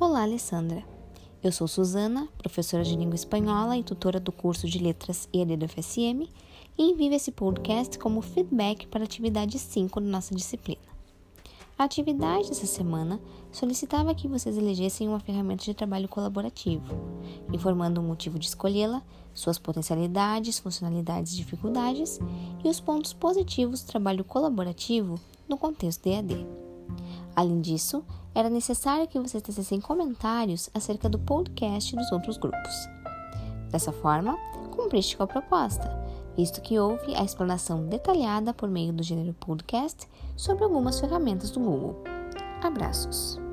Olá, Alessandra. Eu sou Suzana, professora de língua espanhola e tutora do curso de letras EAD do FSM, e envio esse podcast como feedback para a atividade 5 da nossa disciplina. A atividade dessa semana solicitava que vocês elegessem uma ferramenta de trabalho colaborativo, informando o motivo de escolhê-la, suas potencialidades, funcionalidades e dificuldades e os pontos positivos do trabalho colaborativo no contexto EAD. Além disso, era necessário que vocês tecessem comentários acerca do podcast dos outros grupos. Dessa forma, cumpriste com a proposta, visto que houve a explanação detalhada por meio do gênero podcast sobre algumas ferramentas do Google. Abraços!